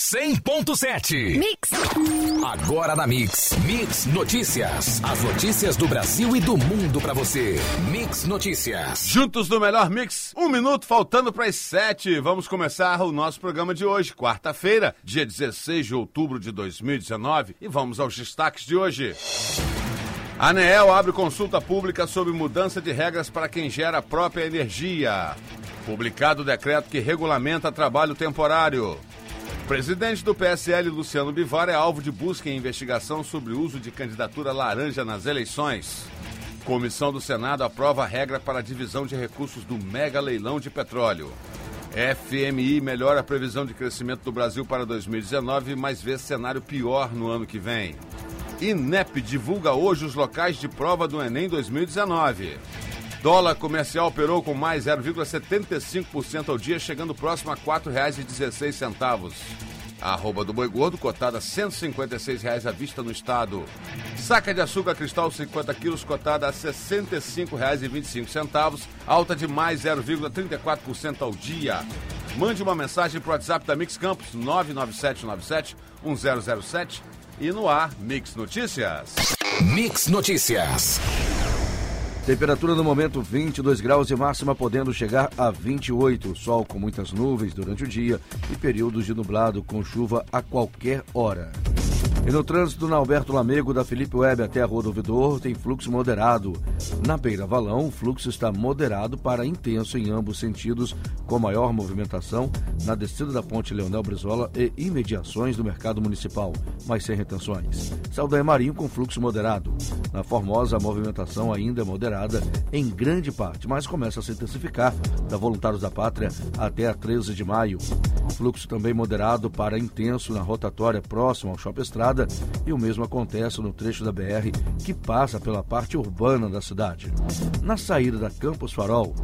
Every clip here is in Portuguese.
100.7. Mix. Agora na Mix. Mix Notícias. As notícias do Brasil e do mundo pra você. Mix Notícias. Juntos no melhor mix, um minuto faltando para as sete. Vamos começar o nosso programa de hoje, quarta-feira, dia 16 de outubro de 2019. E vamos aos destaques de hoje. A ANEEL abre consulta pública sobre mudança de regras para quem gera a própria energia. Publicado o decreto que regulamenta trabalho temporário. Presidente do PSL, Luciano Bivar, é alvo de busca e investigação sobre o uso de candidatura laranja nas eleições. Comissão do Senado aprova a regra para a divisão de recursos do mega leilão de petróleo. FMI melhora a previsão de crescimento do Brasil para 2019, mas vê cenário pior no ano que vem. INEP divulga hoje os locais de prova do Enem 2019. Dólar comercial operou com mais 0,75% ao dia, chegando próximo a R$ 4,16. A arroba do boi gordo, cotada R$ 156,00 à vista no estado. Saca de açúcar cristal 50 quilos, cotada a R$ 65,25, alta de mais 0,34% ao dia. Mande uma mensagem para o WhatsApp da Mix Campos 99797 1007 e no ar Mix Notícias. Mix Notícias. Temperatura no momento 22 graus e máxima podendo chegar a 28. Sol com muitas nuvens durante o dia e períodos de nublado com chuva a qualquer hora. E no trânsito na Alberto Lamego, da Felipe Web até a Rua do Ouvidor, tem fluxo moderado. Na Beira Valão, o fluxo está moderado para intenso em ambos sentidos, com maior movimentação na descida da Ponte Leonel Brizola e imediações do Mercado Municipal, mas sem retenções. Saldanha Marinho com fluxo moderado. Na Formosa, a movimentação ainda é moderada em grande parte, mas começa a se intensificar da Voluntários da Pátria até a 13 de maio. Fluxo também moderado para intenso na rotatória próximo ao Shopping Estrada e o mesmo acontece no trecho da BR que passa pela parte urbana da cidade. Na saída da Campos Farol,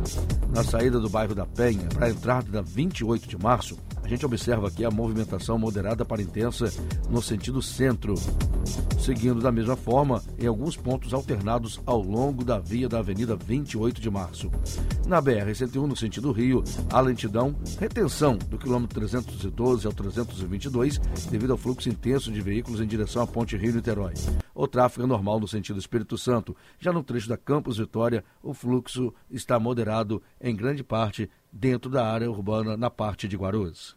na saída do bairro da Penha para a entrada da 28 de março, a gente observa aqui a movimentação moderada para intensa no sentido centro, seguindo da mesma forma em alguns pontos alternados ao longo da via da Avenida 28 de Março. Na BR-101, no sentido Rio, a lentidão, retenção do quilômetro 312 ao 322, devido ao fluxo intenso de veículos em direção à Ponte Rio-Niterói. O tráfego é normal no sentido Espírito Santo. Já no trecho da Campos Vitória, o fluxo está moderado em grande parte dentro da área urbana na parte de Guarulhos.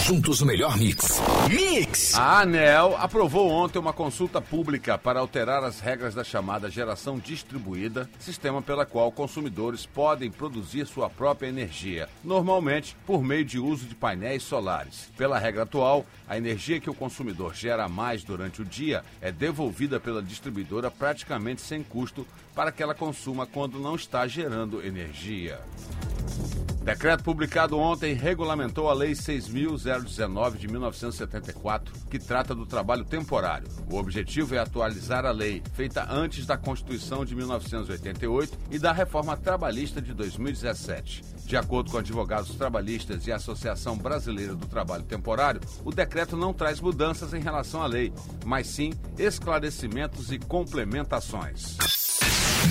Juntos o melhor mix. Mix! A ANEL aprovou ontem uma consulta pública para alterar as regras da chamada geração distribuída, sistema pela qual consumidores podem produzir sua própria energia, normalmente por meio de uso de painéis solares. Pela regra atual, a energia que o consumidor gera mais durante o dia é devolvida pela distribuidora praticamente sem custo para que ela consuma quando não está gerando energia. Decreto publicado ontem regulamentou a Lei 6.019 de 1974, que trata do trabalho temporário. O objetivo é atualizar a lei, feita antes da Constituição de 1988 e da Reforma Trabalhista de 2017. De acordo com advogados trabalhistas e a Associação Brasileira do Trabalho Temporário, o decreto não traz mudanças em relação à lei, mas sim esclarecimentos e complementações.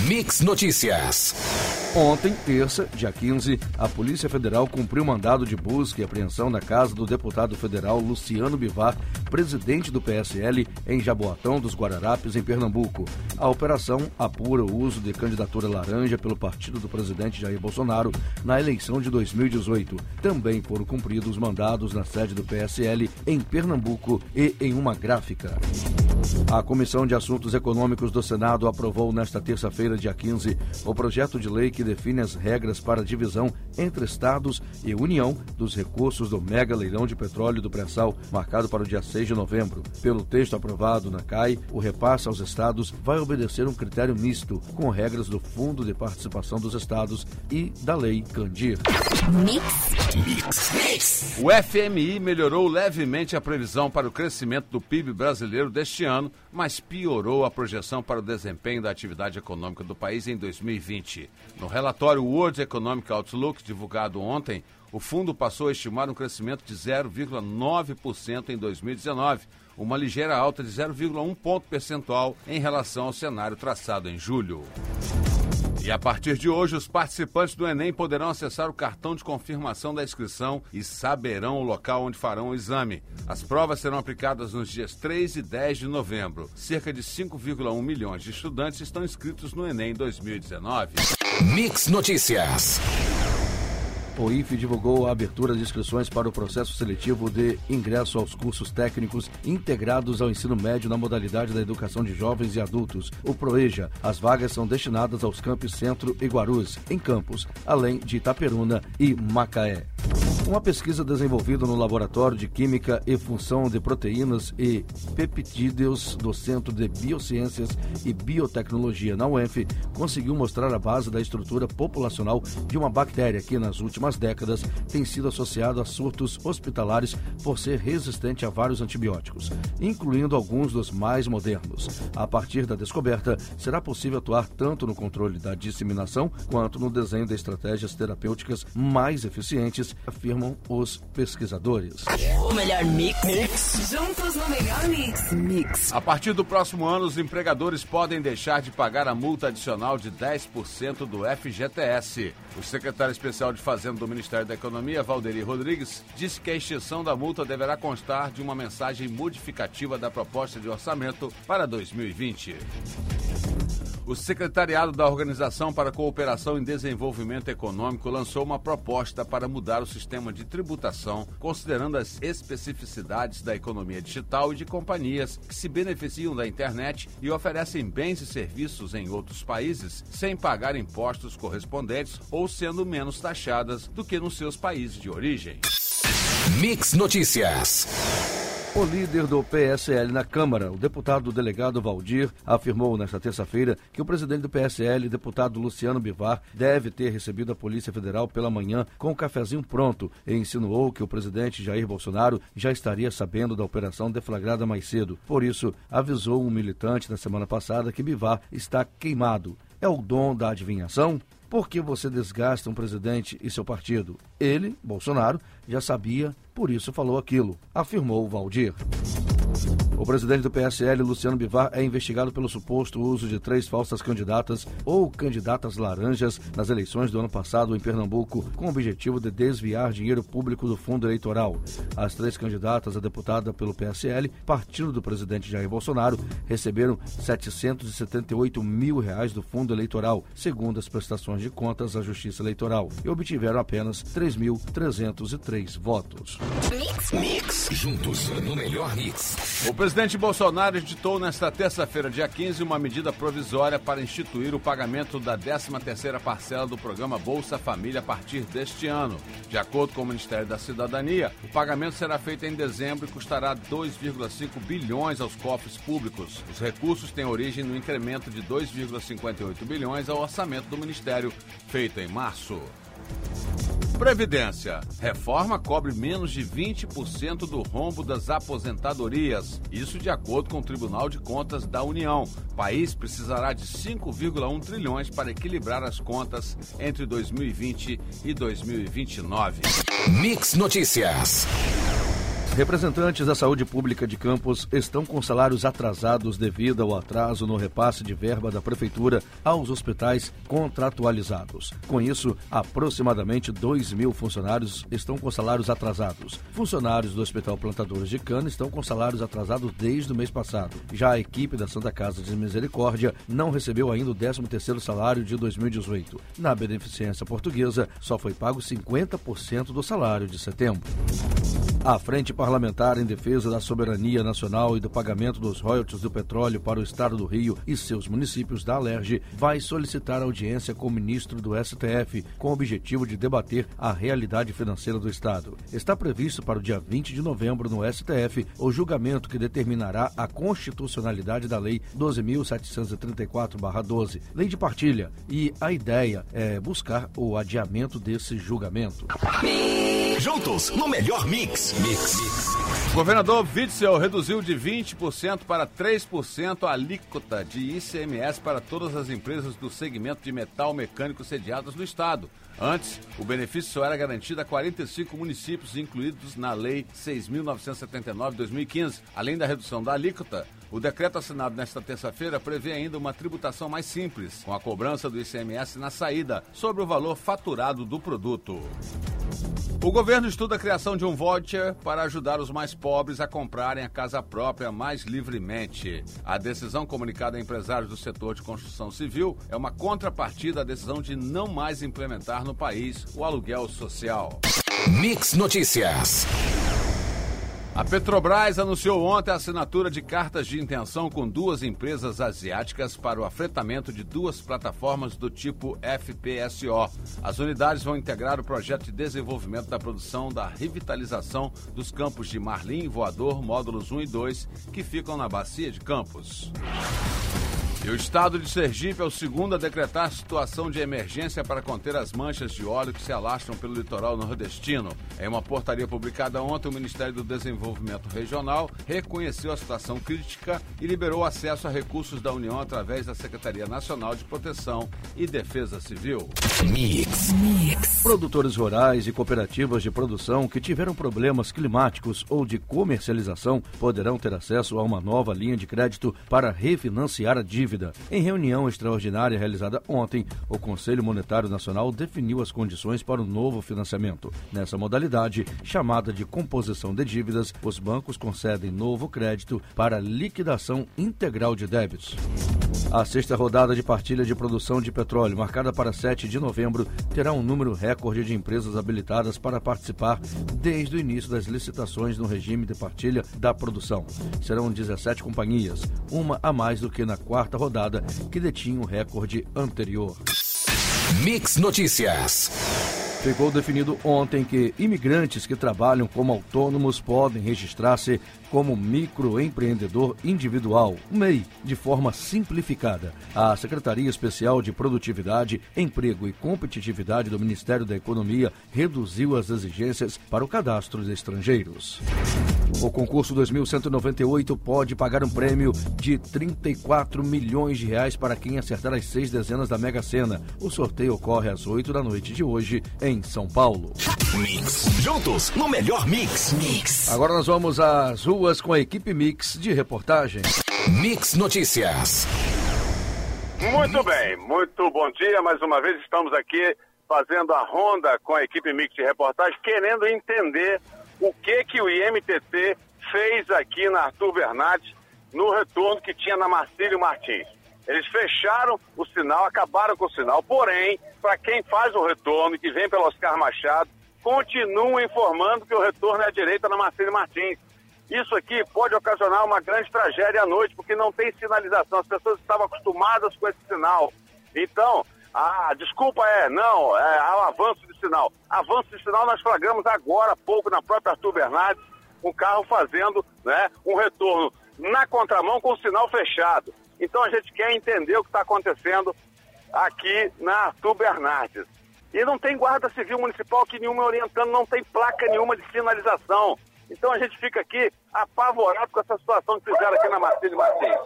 Mix Notícias. Ontem, terça, dia 15, a Polícia Federal cumpriu mandado de busca e apreensão na casa do deputado federal Luciano Bivar, presidente do PSL, em Jaboatão dos Guararapes, em Pernambuco. A operação apura o uso de candidatura laranja pelo partido do presidente Jair Bolsonaro na eleição de 2018. Também foram cumpridos mandados na sede do PSL em Pernambuco e em uma gráfica. A Comissão de Assuntos Econômicos do Senado aprovou nesta terça-feira, dia 15, o projeto de lei que define as regras para a divisão entre estados e União dos recursos do mega leilão de petróleo do pré-sal, marcado para o dia 6 de novembro. Pelo texto aprovado na CAI, o repasse aos estados vai obedecer um critério misto, com regras do Fundo de Participação dos Estados e da Lei Candir. O FMI melhorou levemente a previsão para o crescimento do PIB brasileiro deste ano, mas piorou a projeção para o desempenho da atividade econômica do país em 2020. No relatório World Economic Outlook, divulgado ontem, o fundo passou a estimar um crescimento de 0,9% em 2019, uma ligeira alta de 0,1 ponto percentual em relação ao cenário traçado em julho. E a partir de hoje, os participantes do Enem poderão acessar o cartão de confirmação da inscrição e saberão o local onde farão o exame. As provas serão aplicadas nos dias 3 e 10 de novembro. Cerca de 5,1 milhões de estudantes estão inscritos no Enem 2019. Mix Notícias. O IFE divulgou a abertura de inscrições para o processo seletivo de ingresso aos cursos técnicos integrados ao ensino médio na modalidade da educação de jovens e adultos, o PROEJA. As vagas são destinadas aos campos Centro e Guarus, em Campos, além de Itaperuna e Macaé. Uma pesquisa desenvolvida no Laboratório de Química e Função de Proteínas e Peptídeos do Centro de Biociências e Biotecnologia na UENF conseguiu mostrar a base da estrutura populacional de uma bactéria que, nas últimas décadas, tem sido associada a surtos hospitalares por ser resistente a vários antibióticos, incluindo alguns dos mais modernos. A partir da descoberta, será possível atuar tanto no controle da disseminação quanto no desenho de estratégias terapêuticas mais eficientes, afirmam os pesquisadores. O melhor mix. mix. Juntos no melhor mix. Mix. A partir do próximo ano, os empregadores podem deixar de pagar a multa adicional de 10% do FGTS. O secretário especial de Fazenda do Ministério da Economia, Valderi Rodrigues, disse que a extinção da multa deverá constar de uma mensagem modificativa da proposta de orçamento para 2020. O Secretariado da Organização para a Cooperação e Desenvolvimento Econômico lançou uma proposta para mudar o sistema de tributação, considerando as especificidades da economia digital e de companhias que se beneficiam da internet e oferecem bens e serviços em outros países sem pagar impostos correspondentes ou sendo menos taxadas do que nos seus países de origem. Mix Notícias. O líder do PSL na Câmara, o deputado delegado Valdir, afirmou nesta terça-feira que o presidente do PSL, deputado Luciano Bivar, deve ter recebido a Polícia Federal pela manhã com um cafezinho pronto e insinuou que o presidente Jair Bolsonaro já estaria sabendo da operação deflagrada mais cedo. Por isso, avisou um militante na semana passada que Bivar está queimado. É o dom da adivinhação? Por que você desgasta um presidente e seu partido? Ele, Bolsonaro, já sabia, por isso falou aquilo, afirmou Valdir. O presidente do PSL, Luciano Bivar, é investigado pelo suposto uso de três falsas candidatas ou candidatas laranjas nas eleições do ano passado em Pernambuco, com o objetivo de desviar dinheiro público do fundo eleitoral. As três candidatas a deputada pelo PSL, partido do presidente Jair Bolsonaro, receberam 778 mil reais do fundo eleitoral, segundo as prestações de contas à Justiça Eleitoral, e obtiveram apenas 3.303 votos. Mix, mix, juntos no melhor mix. O presidente Bolsonaro editou nesta terça-feira, dia 15, uma medida provisória para instituir o pagamento da 13ª parcela do programa Bolsa Família a partir deste ano. De acordo com o Ministério da Cidadania, o pagamento será feito em dezembro e custará 2,5 bilhões aos cofres públicos. Os recursos têm origem no incremento de 2,58 bilhões ao orçamento do Ministério, feito em março. Previdência. Reforma cobre menos de 20% do rombo das aposentadorias. Isso de acordo com o Tribunal de Contas da União. O país precisará de 5,1 trilhões para equilibrar as contas entre 2020 e 2029. Mix Notícias. Representantes da saúde pública de Campos estão com salários atrasados devido ao atraso no repasse de verba da Prefeitura aos hospitais contratualizados. Com isso, aproximadamente 2 mil funcionários estão com salários atrasados. Funcionários do Hospital Plantadores de Cana estão com salários atrasados desde o mês passado. Já a equipe da Santa Casa de Misericórdia não recebeu ainda o 13º salário de 2018. Na Beneficência Portuguesa, só foi pago 50% do salário de setembro. A Frente Parlamentar em Defesa da Soberania Nacional e do Pagamento dos Royalties do Petróleo para o Estado do Rio e seus municípios da Alerj vai solicitar audiência com o ministro do STF com o objetivo de debater a realidade financeira do Estado. Está previsto para o dia 20 de novembro no STF o julgamento que determinará a constitucionalidade da Lei 12.734-12, Lei de Partilha, e a ideia é buscar o adiamento desse julgamento. Juntos no melhor mix. Mix. O governador Witzel reduziu de 20% para 3% a alíquota de ICMS para todas as empresas do segmento de metal mecânico sediadas no estado. Antes, o benefício só era garantido a 45 municípios incluídos na Lei 6.979 de 2015. Além da redução da alíquota, O decreto assinado nesta terça-feira prevê ainda uma tributação mais simples, com a cobrança do ICMS na saída, sobre o valor faturado do produto. O governo estuda a criação de um voucher para ajudar os mais pobres a comprarem a casa própria mais livremente. A decisão comunicada a empresários do setor de construção civil é uma contrapartida à decisão de não mais implementar no país o aluguel social. Mix Notícias. A Petrobras anunciou ontem a assinatura de cartas de intenção com duas empresas asiáticas para o afretamento de duas plataformas do tipo FPSO. As unidades vão integrar o projeto de desenvolvimento da produção da revitalização dos campos de Marlim Voador módulos 1 e 2, que ficam na bacia de Campos. E o estado de Sergipe é o segundo a decretar situação de emergência para conter as manchas de óleo que se alastram pelo litoral nordestino. Em uma portaria publicada ontem, o Ministério do Desenvolvimento Regional reconheceu a situação crítica e liberou acesso a recursos da União através da Secretaria Nacional de Proteção e Defesa Civil. Mix. Mix. Produtores rurais e cooperativas de produção que tiveram problemas climáticos ou de comercialização poderão ter acesso a uma nova linha de crédito para refinanciar a dívida dívida. Em reunião extraordinária realizada ontem, o Conselho Monetário Nacional definiu as condições para o novo financiamento. Nessa modalidade, chamada de composição de dívidas, os bancos concedem novo crédito para liquidação integral de débitos. A sexta rodada de partilha de produção de petróleo, marcada para 7 de novembro, terá um número recorde de empresas habilitadas para participar desde o início das licitações no regime de partilha da produção. Serão 17 companhias, uma a mais do que na quarta rodada, que detinha o recorde anterior. Mix Notícias. Ficou definido ontem que imigrantes que trabalham como autônomos podem registrar-se como microempreendedor individual, MEI, de forma simplificada. A Secretaria Especial de Produtividade, Emprego e Competitividade do Ministério da Economia reduziu as exigências para o cadastro de estrangeiros. O concurso 2198 pode pagar um prêmio de 34 milhões de reais para quem acertar as seis dezenas da Mega Sena. O sorteio ocorre às 8 da noite de hoje em São Paulo. Mix. Juntos no melhor mix. Mix. Agora nós vamos às ruas com a equipe Mix de reportagem. Mix Notícias. Muito bem, muito bom dia. Mais uma vez estamos aqui fazendo a ronda com a equipe Mix de reportagem, querendo entender o que que o IMTT fez aqui na Arthur Bernardes no retorno que tinha na Marcílio Martins. Eles fecharam o sinal, acabaram com o sinal, porém, para quem faz o retorno, que vem pelo Oscar Machado, continuam informando que o retorno é à direita na Marcílio Martins. Isso aqui pode ocasionar uma grande tragédia à noite, porque não tem sinalização. As pessoas estavam acostumadas com esse sinal. Então, a desculpa é, não, é, avanço de sinal. Avanço de sinal nós flagramos agora há pouco na própria Arthur Bernardes, um carro fazendo né, um retorno na contramão com o sinal fechado. Então a gente quer entender o que está acontecendo aqui na Arthur Bernardes. E não tem guarda civil municipal que nenhuma orientando, não tem placa nenhuma de sinalização. Então a gente fica aqui apavorado com essa situação que fizeram aqui na Martins Martins.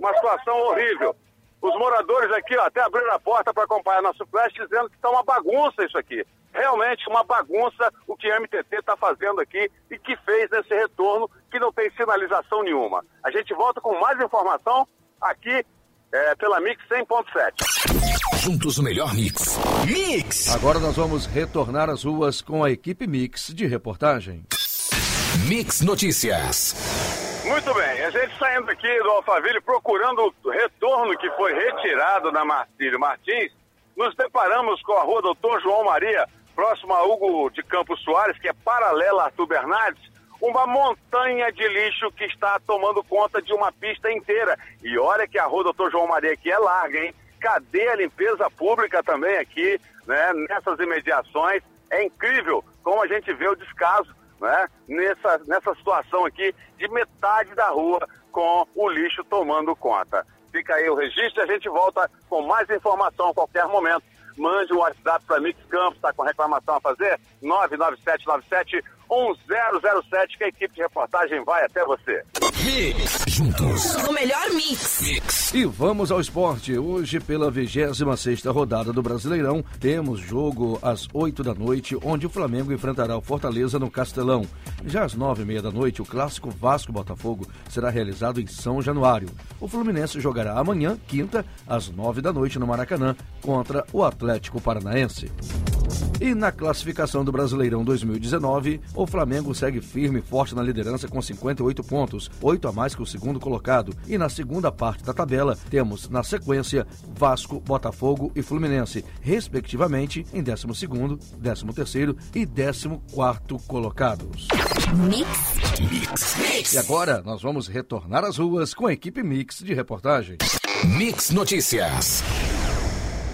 Uma situação horrível. Os moradores aqui ó, até abriram a porta para acompanhar nosso flash dizendo que está uma bagunça isso aqui. Realmente uma bagunça o que a MTT está fazendo aqui e que fez nesse retorno que não tem sinalização nenhuma. A gente volta com mais informação aqui é, pela Mix 100.7. Juntos o melhor mix. Mix. Agora nós vamos retornar às ruas com a equipe Mix de reportagem. Mix Notícias. Muito bem, a gente saindo aqui do Alphaville procurando o retorno que foi retirado da Marcílio Martins, nos deparamos com a rua Doutor João Maria, próximo a Hugo de Campos Soares, que é paralela a Arthur Bernardes, uma montanha de lixo que está tomando conta de uma pista inteira. E olha que a rua Doutor João Maria aqui é larga, hein? Cadê a limpeza pública também aqui, né? Nessas imediações. É incrível como a gente vê o descaso, né? Nessa, nessa situação aqui de metade da rua com o lixo tomando conta. Fica aí o registro e a gente volta com mais informação a qualquer momento. Mande um WhatsApp para Mix Campos, está com reclamação a fazer? 99797 1007 que a equipe de reportagem vai até você. Mix. Juntos. O melhor mix. Mix. E vamos ao esporte. Hoje, pela 26 rodada do Brasileirão, temos jogo às 8 da noite, onde o Flamengo enfrentará o Fortaleza no Castelão. Já às 9 e meia da noite, o clássico Vasco-Botafogo será realizado em São Januário. O Fluminense jogará amanhã, quinta, às 9 da noite no Maracanã, contra o Atlético Paranaense. E na classificação do Brasileirão 2019, o Flamengo segue firme e forte na liderança com 58 pontos, 8 a mais que o segundo colocado. E na segunda parte da tabela, temos na sequência Vasco, Botafogo e Fluminense, respectivamente em 12º, 13º e 14º colocados. Mix. Mix. E agora nós vamos retornar às ruas com a equipe Mix de reportagem. Mix Notícias.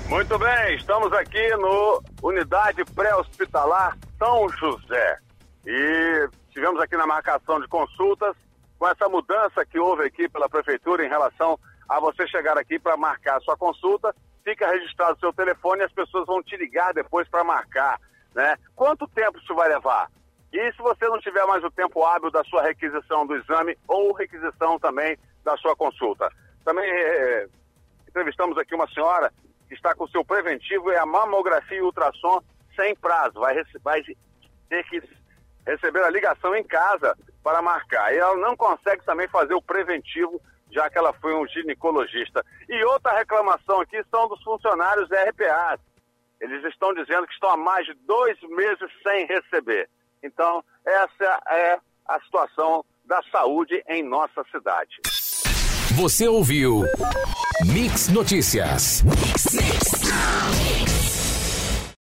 Muito bem, estamos aqui no Unidade Pré-Hospitalar São José. E tivemos aqui na marcação de consultas, com essa mudança que houve aqui pela Prefeitura em relação a você chegar aqui para marcar a sua consulta, fica registrado o seu telefone e as pessoas vão te ligar depois para marcar. Né? Quanto tempo isso vai levar? E se você não tiver mais o tempo hábil da sua requisição do exame ou requisição também da sua consulta? Também eh, entrevistamos aqui uma senhora que está com seu preventivo é a mamografia e ultrassom sem prazo. Vai, vai ter que receber a ligação em casa para marcar. E ela não consegue também fazer o preventivo, já que ela foi um ginecologista. E outra reclamação aqui são dos funcionários RPA. Eles estão dizendo que estão há mais de dois meses sem receber. Então, essa é a situação da saúde em nossa cidade. Você ouviu Mix Notícias. Mix.